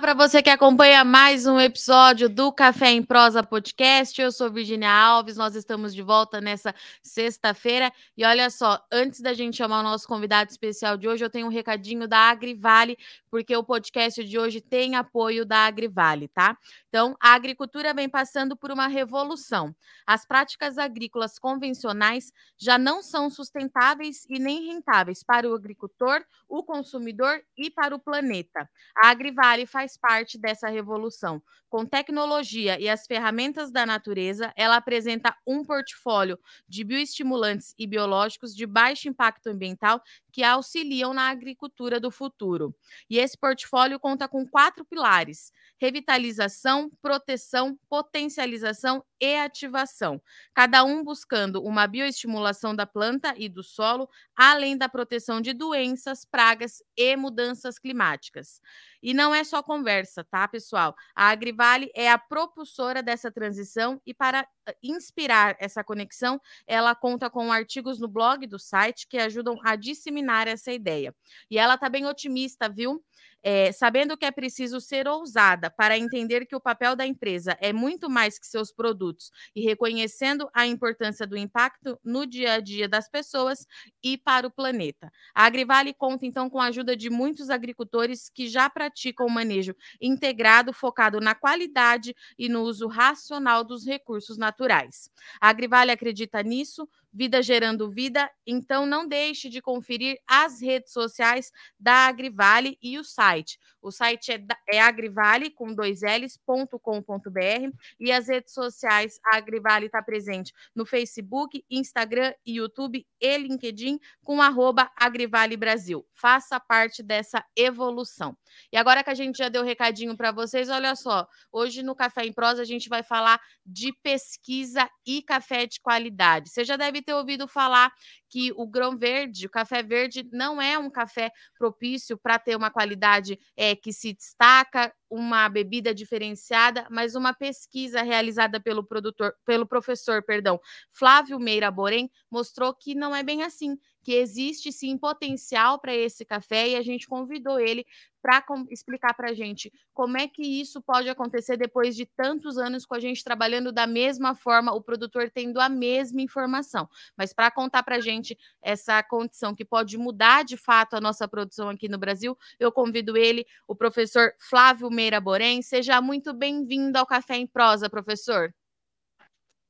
Para você que acompanha mais um episódio do Café em Prosa Podcast. Eu sou Virginia Alves, nós estamos de volta nessa sexta-feira. E olha só, antes da gente chamar o nosso convidado especial de hoje, eu tenho um recadinho da Agrivale, porque o podcast de hoje tem apoio da Agrivale, tá? Então, a agricultura vem passando por uma revolução. As práticas agrícolas convencionais já não são sustentáveis e nem rentáveis para o agricultor, o consumidor e para o planeta. A Agrivale faz parte dessa revolução. Com tecnologia e as ferramentas da natureza, ela apresenta um portfólio de bioestimulantes e biológicos de baixo impacto ambiental que auxiliam na agricultura do futuro. E esse portfólio conta com quatro pilares: revitalização, proteção, potencialização e ativação, cada um buscando uma bioestimulação da planta e do solo, além da proteção de doenças, pragas e mudanças climáticas. E não é só conversa, tá, pessoal? A Agrivale é a propulsora dessa transição e para eh, inspirar essa conexão, ela conta com artigos no blog do site que ajudam a disseminar essa ideia. E ela está bem otimista, viu? É, sabendo que é preciso ser ousada para entender que o papel da empresa é muito mais que seus produtos e reconhecendo a importância do impacto no dia a dia das pessoas e para o planeta. A Agrivale conta então com a ajuda de muitos agricultores que já praticam o manejo integrado focado na qualidade e no uso racional dos recursos naturais. A Agrivale acredita nisso, Vida Gerando Vida. Então, não deixe de conferir as redes sociais da Agrivale e o site. O site é, é agrivale com dois L's.com.br e as redes sociais, a Agrivale está presente no Facebook, Instagram, YouTube e LinkedIn com arroba Agrivale Brasil. Faça parte dessa evolução. E agora que a gente já deu recadinho para vocês, olha só, hoje no Café em Prosa a gente vai falar de pesquisa e café de qualidade. Você já deve ter ouvido falar que o grão verde, o café verde, não é um café propício para ter uma qualidade é, que se destaca, uma bebida diferenciada, mas uma pesquisa realizada pelo produtor, pelo professor, perdão, Flávio Meira Borém, mostrou que não é bem assim, que existe sim potencial para esse café e a gente convidou ele para explicar para a gente como é que isso pode acontecer depois de tantos anos com a gente trabalhando da mesma forma, o produtor tendo a mesma informação. Mas para contar para a gente essa condição que pode mudar de fato a nossa produção aqui no Brasil, eu convido ele, o professor Flávio Meira Borém. Seja muito bem-vindo ao Café em Prosa, professor.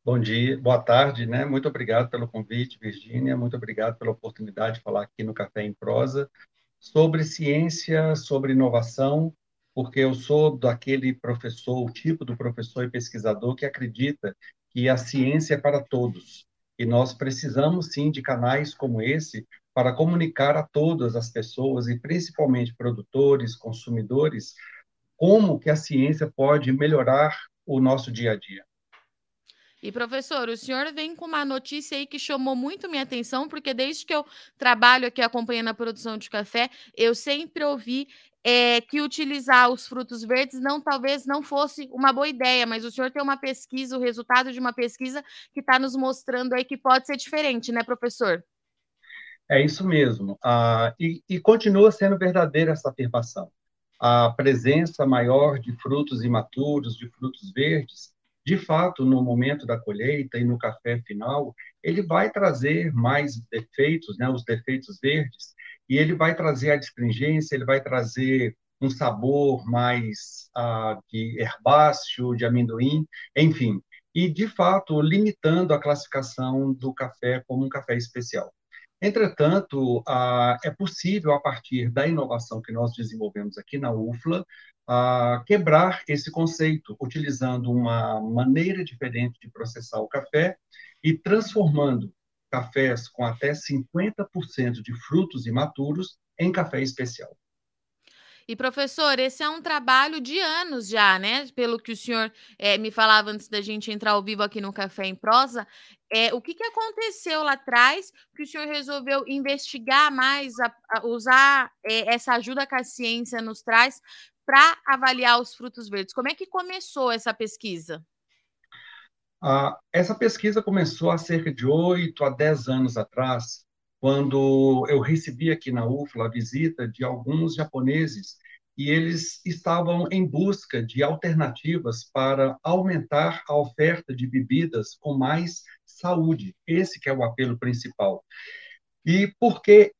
Bom dia, boa tarde, né? Muito obrigado pelo convite, Virgínia. Muito obrigado pela oportunidade de falar aqui no Café em Prosa sobre ciência, sobre inovação, porque eu sou daquele professor, o tipo do professor e pesquisador que acredita que a ciência é para todos. E nós precisamos sim de canais como esse para comunicar a todas as pessoas e principalmente produtores, consumidores, como que a ciência pode melhorar o nosso dia a dia. E professor, o senhor vem com uma notícia aí que chamou muito minha atenção, porque desde que eu trabalho aqui acompanhando a produção de café, eu sempre ouvi é, que utilizar os frutos verdes não talvez não fosse uma boa ideia, mas o senhor tem uma pesquisa, o resultado de uma pesquisa que está nos mostrando aí que pode ser diferente, né, professor? É isso mesmo. Ah, e, e continua sendo verdadeira essa afirmação. A presença maior de frutos imaturos, de frutos verdes, de fato, no momento da colheita e no café final, ele vai trazer mais defeitos, né, os defeitos verdes, e ele vai trazer a astringência, ele vai trazer um sabor mais ah, de herbáceo, de amendoim, enfim, e de fato limitando a classificação do café como um café especial. Entretanto, é possível, a partir da inovação que nós desenvolvemos aqui na UFLA, quebrar esse conceito, utilizando uma maneira diferente de processar o café e transformando cafés com até 50% de frutos imaturos em café especial. E, professor, esse é um trabalho de anos já, né? Pelo que o senhor é, me falava antes da gente entrar ao vivo aqui no Café em Prosa. É, o que, que aconteceu lá atrás que o senhor resolveu investigar mais, a, a usar é, essa ajuda que a ciência nos traz para avaliar os frutos verdes? Como é que começou essa pesquisa? Ah, essa pesquisa começou há cerca de oito a dez anos atrás, quando eu recebi aqui na UFLA a visita de alguns japoneses e eles estavam em busca de alternativas para aumentar a oferta de bebidas com mais saúde. Esse que é o apelo principal. E por que,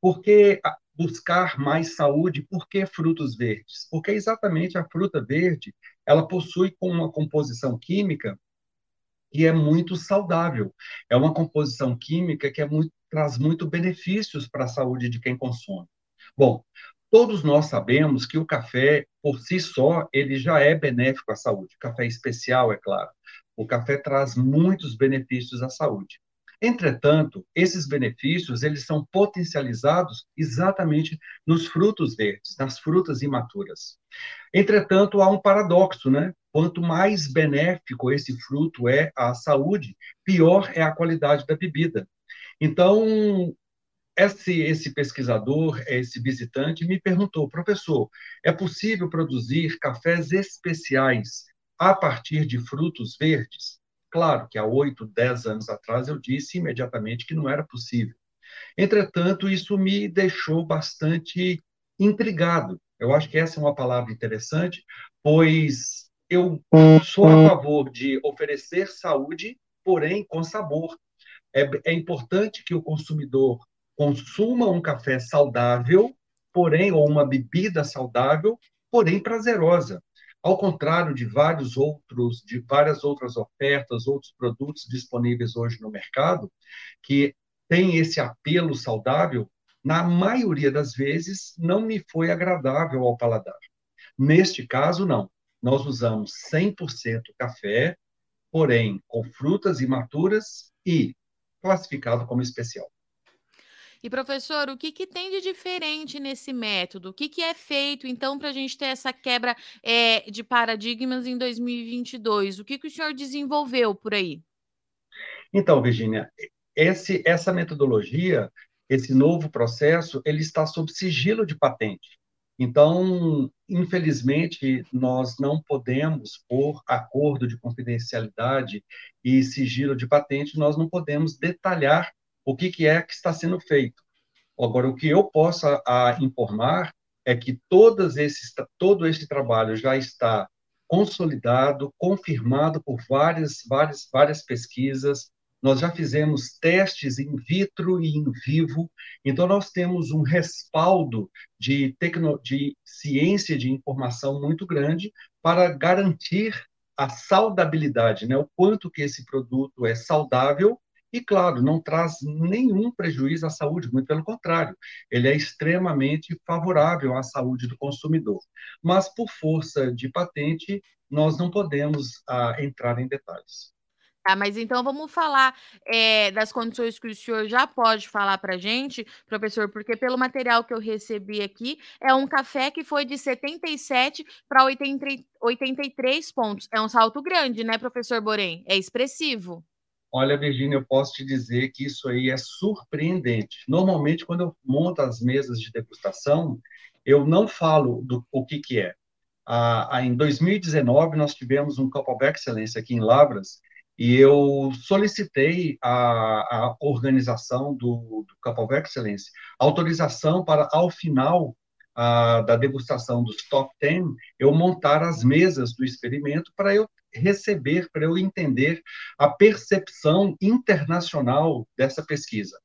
por que buscar mais saúde? Por que frutos verdes? Porque exatamente a fruta verde, ela possui uma composição química que é muito saudável. É uma composição química que é muito, traz muito benefícios para a saúde de quem consome. Bom, todos nós sabemos que o café, por si só, ele já é benéfico à saúde. Café especial, é claro. O café traz muitos benefícios à saúde. Entretanto, esses benefícios eles são potencializados exatamente nos frutos verdes, nas frutas imaturas. Entretanto, há um paradoxo, né? Quanto mais benéfico esse fruto é à saúde, pior é a qualidade da bebida. Então, esse, esse pesquisador, esse visitante, me perguntou, professor, é possível produzir cafés especiais a partir de frutos verdes? Claro que há oito, dez anos atrás eu disse imediatamente que não era possível. Entretanto, isso me deixou bastante intrigado. Eu acho que essa é uma palavra interessante, pois eu sou a favor de oferecer saúde, porém com sabor. É, é importante que o consumidor consuma um café saudável, porém, ou uma bebida saudável, porém prazerosa. Ao contrário de vários outros, de várias outras ofertas, outros produtos disponíveis hoje no mercado, que tem esse apelo saudável, na maioria das vezes não me foi agradável ao paladar. Neste caso, não. Nós usamos 100% café, porém com frutas imaturas e classificado como especial. E, professor, o que, que tem de diferente nesse método? O que, que é feito, então, para a gente ter essa quebra é, de paradigmas em 2022? O que, que o senhor desenvolveu por aí? Então, Virginia, esse, essa metodologia, esse novo processo, ele está sob sigilo de patente. Então, infelizmente, nós não podemos, por acordo de confidencialidade e sigilo de patente, nós não podemos detalhar o que, que é que está sendo feito. Agora, o que eu posso a, informar é que todos esses, todo esse trabalho já está consolidado, confirmado por várias, várias, várias pesquisas. Nós já fizemos testes in vitro e in vivo, então nós temos um respaldo de, tecno, de ciência de informação muito grande para garantir a saudabilidade, né? o quanto que esse produto é saudável e, claro, não traz nenhum prejuízo à saúde, muito pelo contrário, ele é extremamente favorável à saúde do consumidor. Mas, por força de patente, nós não podemos ah, entrar em detalhes. Tá, mas então vamos falar é, das condições que o senhor já pode falar para gente, professor, porque pelo material que eu recebi aqui, é um café que foi de 77 para 83 pontos. É um salto grande, né, professor Borém? É expressivo. Olha, Virginia, eu posso te dizer que isso aí é surpreendente. Normalmente, quando eu monto as mesas de degustação, eu não falo do o que, que é. Ah, em 2019, nós tivemos um Cup of Excellence aqui em Lavras, e eu solicitei à, organização do, do of Excellence autorização para, ao final ah, da degustação dos top 10, eu montar as mesas do experimento para eu receber, para eu entender a percepção internacional dessa pesquisa.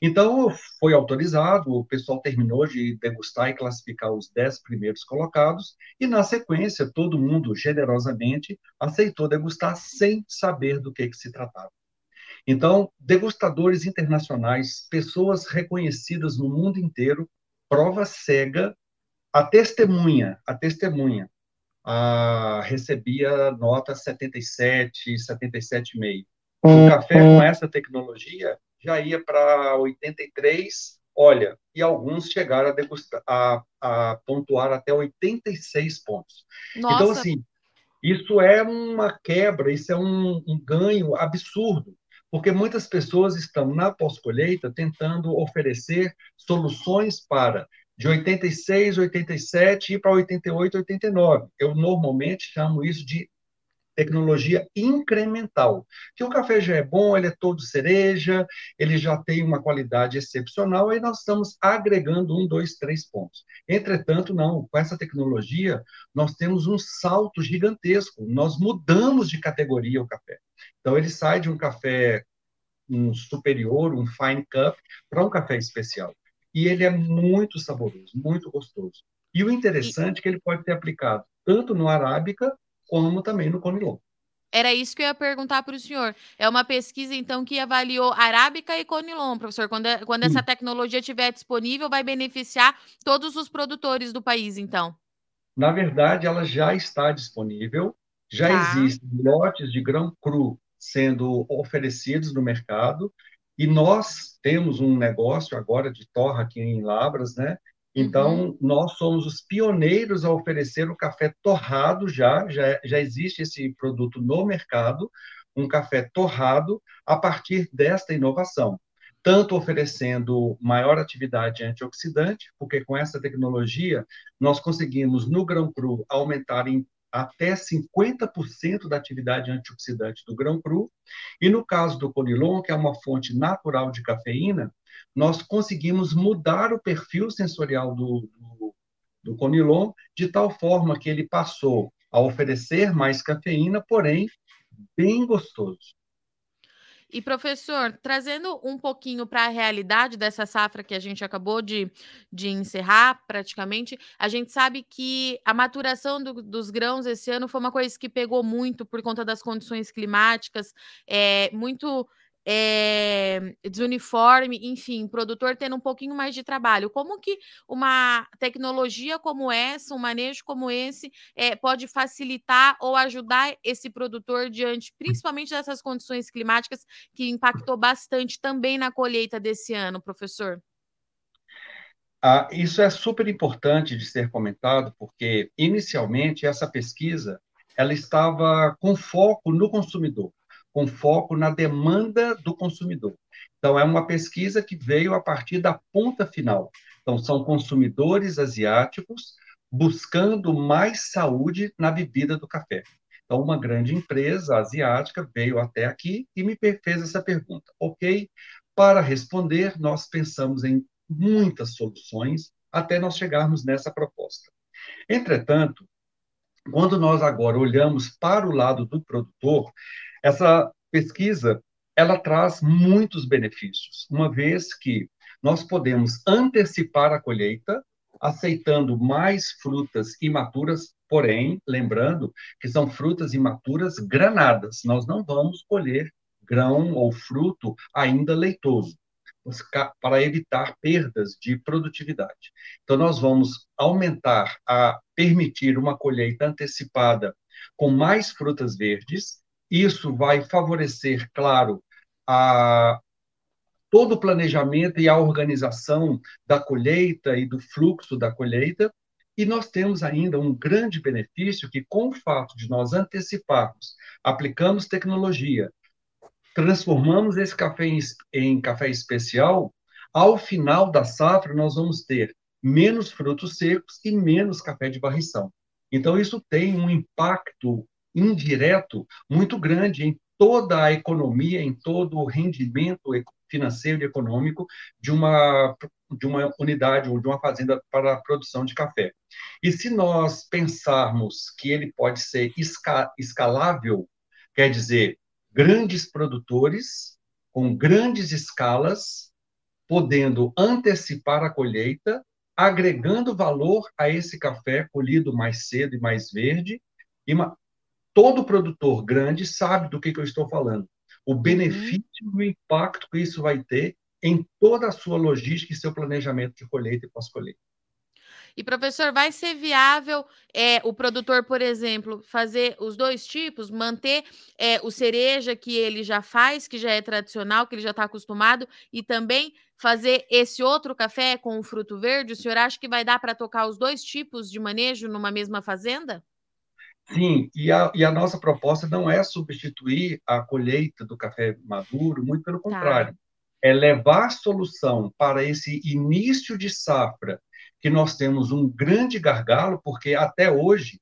Então, foi autorizado, o pessoal terminou de degustar e classificar os dez primeiros colocados, e na sequência, todo mundo generosamente aceitou degustar sem saber do que, que se tratava. Então, degustadores internacionais, pessoas reconhecidas no mundo inteiro, prova cega, a testemunha, a testemunha ah, recebia nota 77, 77,5. O café com essa tecnologia já ia para 83, olha, e alguns chegaram a, degustar, a, a pontuar até 86 pontos. Então, Nossa. Então, assim, isso é uma quebra, isso é um, um ganho absurdo, porque muitas pessoas estão na pós-colheita tentando oferecer soluções para de 86, 87 e para 88, 89. Eu normalmente chamo isso de tecnologia incremental. Que o café já é bom, ele é todo cereja, ele já tem uma qualidade excepcional, aí nós estamos agregando um, dois, três pontos. Entretanto, não, com essa tecnologia, nós temos um salto gigantesco, nós mudamos de categoria o café. Então, ele sai de um café um superior, um fine cup, para um café especial. E ele é muito saboroso, muito gostoso. E o interessante é que ele pode ser aplicado tanto no arábica como também no Conilon. Era isso que eu ia perguntar para o senhor. É uma pesquisa, então, que avaliou arábica e conilon, professor. Quando, é, quando essa tecnologia estiver disponível, vai beneficiar todos os produtores do país, então? Na verdade, ela já está disponível. Já tá. existem lotes de grão cru sendo oferecidos no mercado. E nós temos um negócio agora de torra aqui em Labras, né? Então, uhum. nós somos os pioneiros a oferecer o café torrado já, já, já existe esse produto no mercado, um café torrado a partir desta inovação. Tanto oferecendo maior atividade antioxidante, porque com essa tecnologia nós conseguimos no grão cru aumentar em até 50% da atividade antioxidante do grão cru, e no caso do conilon, que é uma fonte natural de cafeína, nós conseguimos mudar o perfil sensorial do, do, do conilon de tal forma que ele passou a oferecer mais cafeína, porém bem gostoso. E, professor, trazendo um pouquinho para a realidade dessa safra que a gente acabou de, de encerrar, praticamente, a gente sabe que a maturação do, dos grãos esse ano foi uma coisa que pegou muito por conta das condições climáticas, é, muito é, desuniforme, enfim, produtor tendo um pouquinho mais de trabalho. Como que uma tecnologia como essa, um manejo como esse, é, pode facilitar ou ajudar esse produtor diante, principalmente dessas condições climáticas que impactou bastante também na colheita desse ano, professor? Ah, isso é super importante de ser comentado, porque inicialmente essa pesquisa ela estava com foco no consumidor com foco na demanda do consumidor. Então, é uma pesquisa que veio a partir da ponta final. Então, são consumidores asiáticos buscando mais saúde na bebida do café. Então, uma grande empresa asiática veio até aqui e me fez essa pergunta. Ok, para responder, nós pensamos em muitas soluções até nós chegarmos nessa proposta. Entretanto, quando nós agora olhamos para o lado do produtor, essa pesquisa ela traz muitos benefícios, uma vez que nós podemos antecipar a colheita, aceitando mais frutas imaturas, porém, lembrando que são frutas imaturas granadas. Nós não vamos colher grão ou fruto ainda leitoso, para evitar perdas de produtividade. Então, nós vamos aumentar a permitir uma colheita antecipada com mais frutas verdes, isso vai favorecer, claro, a todo o planejamento e a organização da colheita e do fluxo da colheita. E nós temos ainda um grande benefício que, com o fato de nós anteciparmos, aplicamos tecnologia, transformamos esse café em, em café especial, ao final da safra nós vamos ter menos frutos secos e menos café de barrição. Então, isso tem um impacto indireto muito grande em toda a economia, em todo o rendimento financeiro e econômico de uma, de uma unidade ou de uma fazenda para a produção de café. E se nós pensarmos que ele pode ser esca escalável, quer dizer, grandes produtores com grandes escalas, podendo antecipar a colheita, agregando valor a esse café colhido mais cedo e mais verde, e todo produtor grande sabe do que, que eu estou falando. O uhum. benefício e o impacto que isso vai ter em toda a sua logística e seu planejamento de colheita e pós-colheita. E, professor, vai ser viável é, o produtor, por exemplo, fazer os dois tipos, manter é, o cereja que ele já faz, que já é tradicional, que ele já está acostumado, e também fazer esse outro café com o fruto verde? O senhor acha que vai dar para tocar os dois tipos de manejo numa mesma fazenda? Sim, e a, e a nossa proposta não é substituir a colheita do café maduro, muito pelo tá. contrário. Tá. É levar solução para esse início de safra, que nós temos um grande gargalo, porque até hoje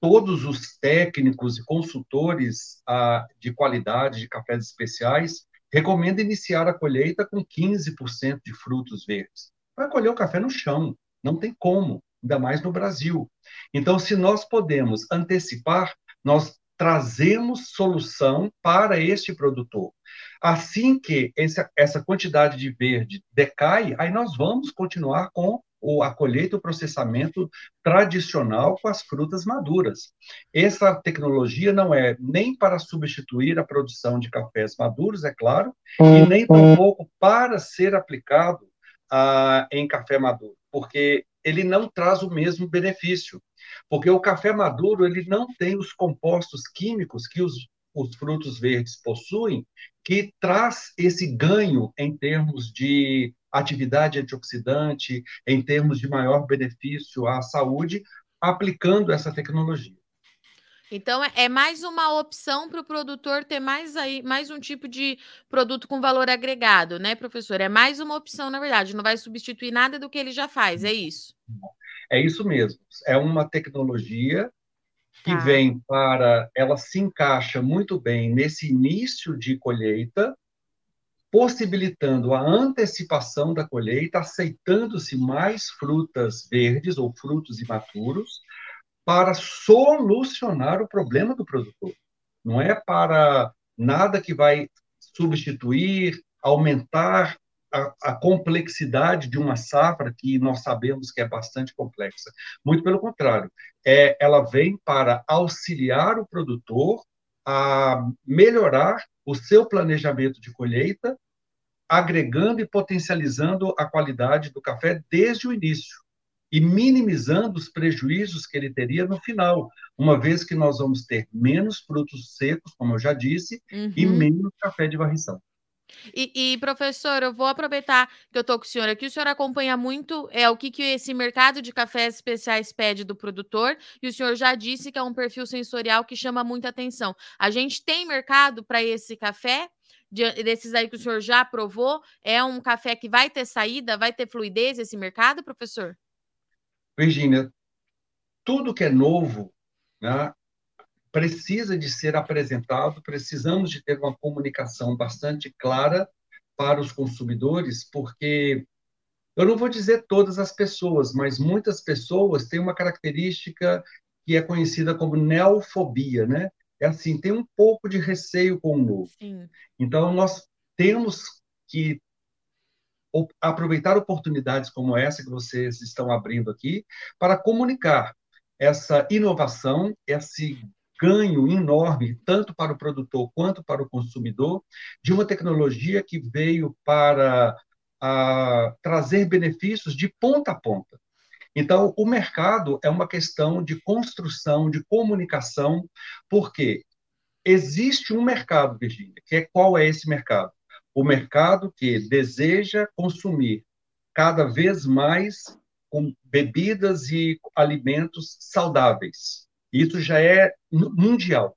todos os técnicos e consultores ah, de qualidade de cafés especiais recomendam iniciar a colheita com 15% de frutos verdes. Vai colher o café no chão, não tem como, ainda mais no Brasil. Então, se nós podemos antecipar, nós trazemos solução para este produtor. Assim que essa, essa quantidade de verde decai, aí nós vamos continuar com a colheita e o processamento tradicional com as frutas maduras. Essa tecnologia não é nem para substituir a produção de cafés maduros, é claro, e nem tampouco para ser aplicado ah, em café maduro, porque ele não traz o mesmo benefício. Porque o café maduro ele não tem os compostos químicos que os, os frutos verdes possuem, que traz esse ganho em termos de atividade antioxidante, em termos de maior benefício à saúde, aplicando essa tecnologia. Então, é, é mais uma opção para o produtor ter mais, aí, mais um tipo de produto com valor agregado, né, professor? É mais uma opção, na verdade, não vai substituir nada do que ele já faz, é isso? É isso mesmo. É uma tecnologia que tá. vem para. Ela se encaixa muito bem nesse início de colheita, possibilitando a antecipação da colheita, aceitando-se mais frutas verdes ou frutos imaturos para solucionar o problema do produtor. Não é para nada que vai substituir, aumentar a, a, complexidade de uma safra que nós sabemos que é bastante complexa. Muito pelo contrário, é, ela vem para auxiliar o produtor a melhorar o seu planejamento de colheita, agregando e potencializando a qualidade do café desde o início e minimizando os prejuízos que ele teria no final, uma vez que nós vamos ter menos frutos secos, como eu já disse, uhum. e menos café de varrição. E, e, professor, eu vou aproveitar que eu estou com o senhor aqui. O senhor acompanha muito é o que, que esse mercado de cafés especiais pede do produtor, e o senhor já disse que é um perfil sensorial que chama muita atenção. A gente tem mercado para esse café? De, desses aí que o senhor já provou, é um café que vai ter saída, vai ter fluidez esse mercado, professor? Virgínia, tudo que é novo, né, precisa de ser apresentado, precisamos de ter uma comunicação bastante clara para os consumidores, porque eu não vou dizer todas as pessoas, mas muitas pessoas têm uma característica que é conhecida como neofobia, né? É assim, tem um pouco de receio com o novo. Sim. Então, nós temos que aproveitar oportunidades como essa que vocês estão abrindo aqui para comunicar essa inovação, esse ganho enorme, tanto para o produtor quanto para o consumidor, de uma tecnologia que veio para a, trazer benefícios de ponta a ponta. Então, o mercado é uma questão de construção, de comunicação, porque existe um mercado, Virginia, que é qual é esse mercado? O mercado que deseja consumir cada vez mais com bebidas e alimentos saudáveis. Isso já é mundial.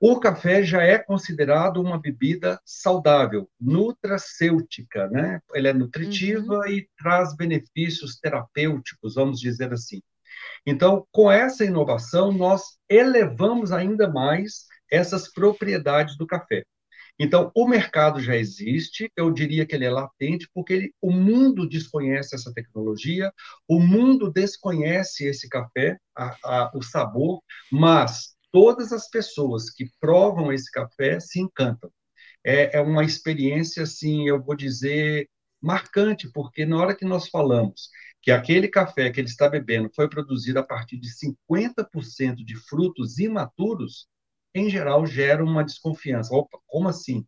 O café já é considerado uma bebida saudável, nutracêutica, né? Ela é nutritiva uhum. e traz benefícios terapêuticos, vamos dizer assim. Então, com essa inovação, nós elevamos ainda mais essas propriedades do café. Então, o mercado já existe, eu diria que ele é latente, porque ele, o mundo desconhece essa tecnologia, o mundo desconhece esse café, a, a, o sabor, mas todas as pessoas que provam esse café se encantam. É, é uma experiência, assim, eu vou dizer, marcante, porque na hora que nós falamos que aquele café que ele está bebendo foi produzido a partir de 50% de frutos imaturos, em geral, gera uma desconfiança. Opa, como assim?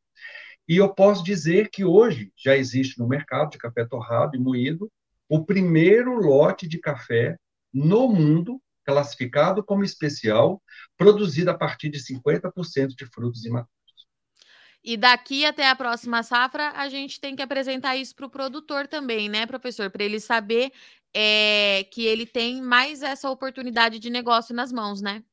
E eu posso dizer que hoje já existe no mercado de café torrado e moído o primeiro lote de café no mundo classificado como especial, produzido a partir de 50% de frutos imaturos. E daqui até a próxima safra, a gente tem que apresentar isso para o produtor também, né, professor? Para ele saber é, que ele tem mais essa oportunidade de negócio nas mãos, né?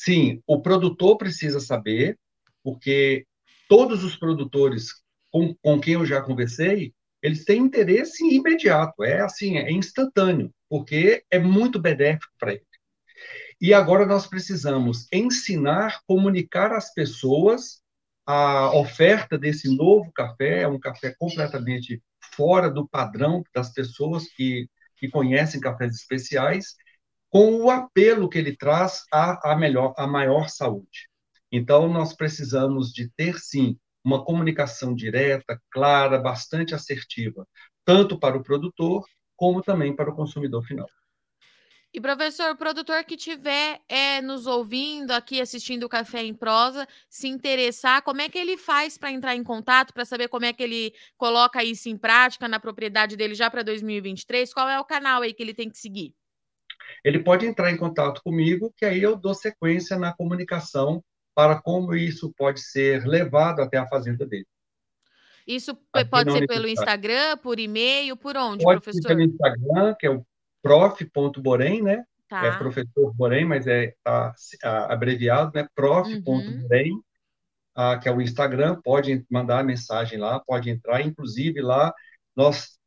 Sim, o produtor precisa saber, porque todos os produtores com, com quem eu já conversei, eles têm interesse imediato, é assim, é instantâneo, porque é muito benéfico para ele. E agora nós precisamos ensinar, comunicar às pessoas a oferta desse novo café, é um café completamente fora do padrão das pessoas que, que conhecem cafés especiais, com o apelo que ele traz à, à melhor, à maior saúde. Então, nós precisamos de ter, sim, uma comunicação direta, clara, bastante assertiva, tanto para o produtor como também para o consumidor final. E, professor, o produtor que estiver é, nos ouvindo aqui, assistindo o Café em Prosa, se interessar, como é que ele faz para entrar em contato, para saber como é que ele coloca isso em prática na propriedade dele já para 2023? Qual é o canal aí que ele tem que seguir? Ele pode entrar em contato comigo, que aí eu dou sequência na comunicação para como isso pode ser levado até a fazenda dele. Isso Aqui pode ser pelo Instagram, por e-mail, por onde, pode professor? Ser pelo Instagram, que é o prof.borém, né? Tá. É professor Borém, mas é tá, abreviado, né? prof.borém, uhum. ah, que é o Instagram, pode mandar mensagem lá, pode entrar, inclusive lá nós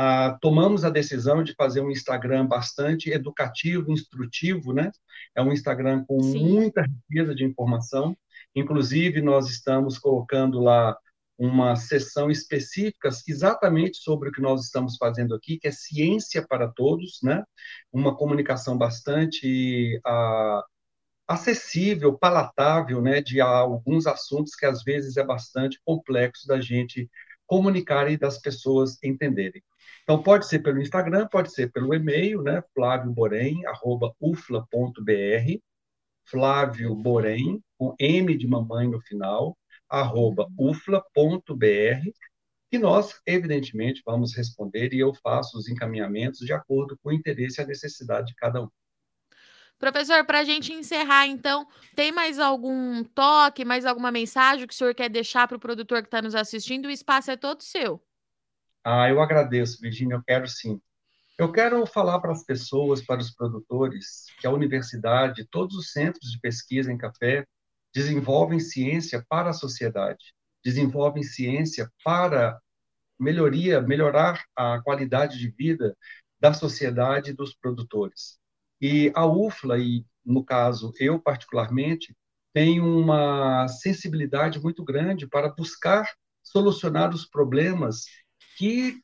ah, tomamos a decisão de fazer um Instagram bastante educativo, instrutivo, né? É um Instagram com Sim. muita riqueza de informação, inclusive nós estamos colocando lá uma sessão específica exatamente sobre o que nós estamos fazendo aqui, que é ciência para todos, né? Uma comunicação bastante uh, acessível, palatável, né? De alguns assuntos que às vezes é bastante complexo da gente comunicar e das pessoas entenderem. Então, pode ser pelo Instagram, pode ser pelo e-mail, né? flavioborem.ufla.br, Flávio Borém, com M de mamãe no final, arroba ufla.br, que nós, evidentemente, vamos responder e eu faço os encaminhamentos de acordo com o interesse e a necessidade de cada um. Professor, para a gente encerrar, então, tem mais algum toque, mais alguma mensagem que o senhor quer deixar para o produtor que está nos assistindo? O espaço é todo seu. Ah, eu agradeço, Virginia, eu quero sim. Eu quero falar para as pessoas, para os produtores, que a universidade, todos os centros de pesquisa em café desenvolvem ciência para a sociedade, desenvolvem ciência para melhoria, melhorar a qualidade de vida da sociedade e dos produtores. E a UFLA, e no caso eu particularmente, tenho uma sensibilidade muito grande para buscar solucionar os problemas que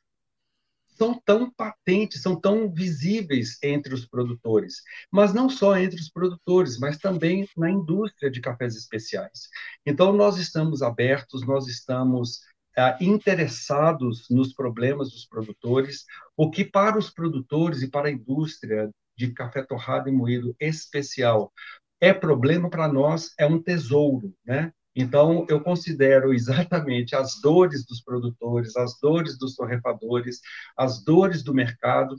são tão patentes, são tão visíveis entre os produtores, mas não só entre os produtores, mas também na indústria de cafés especiais. Então, nós estamos abertos, nós estamos ah, interessados nos problemas dos produtores, o que para os produtores e para a indústria de café torrado e moído especial é problema para nós, é um tesouro, né? Então, eu considero exatamente as dores dos produtores, as dores dos torrefadores, as dores do mercado,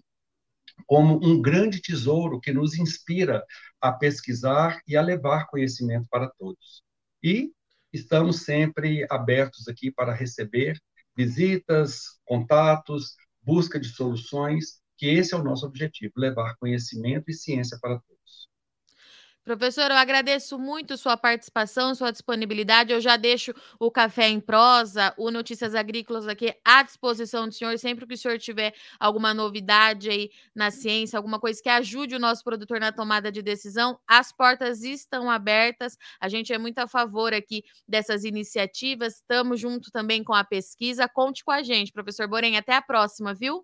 como um grande tesouro que nos inspira a pesquisar e a levar conhecimento para todos. E estamos sempre abertos aqui para receber visitas, contatos, busca de soluções, que esse é o nosso objetivo, levar conhecimento e ciência para todos. Professor, eu agradeço muito sua participação, sua disponibilidade. Eu já deixo o Café em Prosa, o Notícias Agrícolas aqui à disposição do senhor. Sempre que o senhor tiver alguma novidade aí na ciência, alguma coisa que ajude o nosso produtor na tomada de decisão, as portas estão abertas. A gente é muito a favor aqui dessas iniciativas. Estamos junto também com a pesquisa. Conte com a gente, professor Borém. Até a próxima, viu?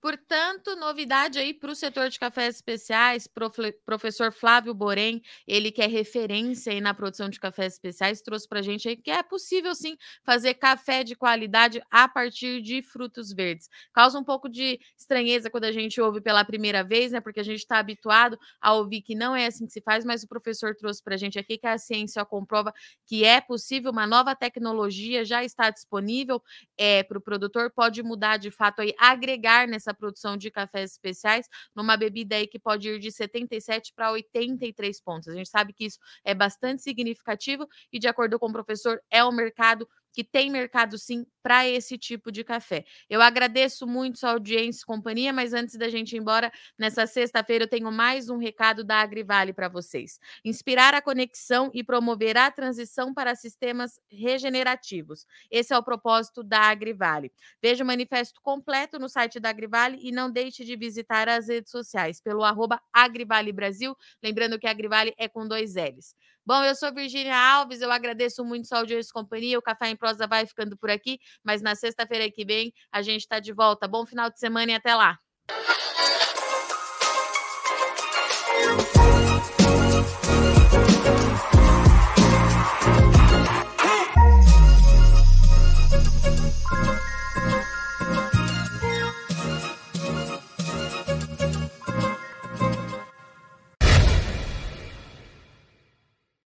Portanto, novidade aí para o setor de cafés especiais, prof, professor Flávio Borém, ele que é referência aí na produção de cafés especiais, trouxe para a gente aí que é possível sim fazer café de qualidade a partir de frutos verdes. Causa um pouco de estranheza quando a gente ouve pela primeira vez, né? Porque a gente está habituado a ouvir que não é assim que se faz, mas o professor trouxe para a gente aqui que a ciência comprova que é possível, uma nova tecnologia já está disponível é, para o produtor, pode mudar de fato aí, agregar nessa essa produção de cafés especiais numa bebida aí que pode ir de 77 para 83 pontos. A gente sabe que isso é bastante significativo e, de acordo com o professor, é um mercado que tem mercado sim para esse tipo de café. Eu agradeço muito sua audiência e companhia, mas antes da gente ir embora, nessa sexta-feira eu tenho mais um recado da Agrivale para vocês. Inspirar a conexão e promover a transição para sistemas regenerativos. Esse é o propósito da Agrivale. Veja o manifesto completo no site da Agrivale e não deixe de visitar as redes sociais pelo arroba Agrivale Brasil. Lembrando que a Agrivale é com dois L's. Bom, eu sou Virginia Alves, eu agradeço muito sua audiência e companhia. O Café em Prosa vai ficando por aqui, mas na sexta-feira que vem a gente está de volta. Bom final de semana e até lá.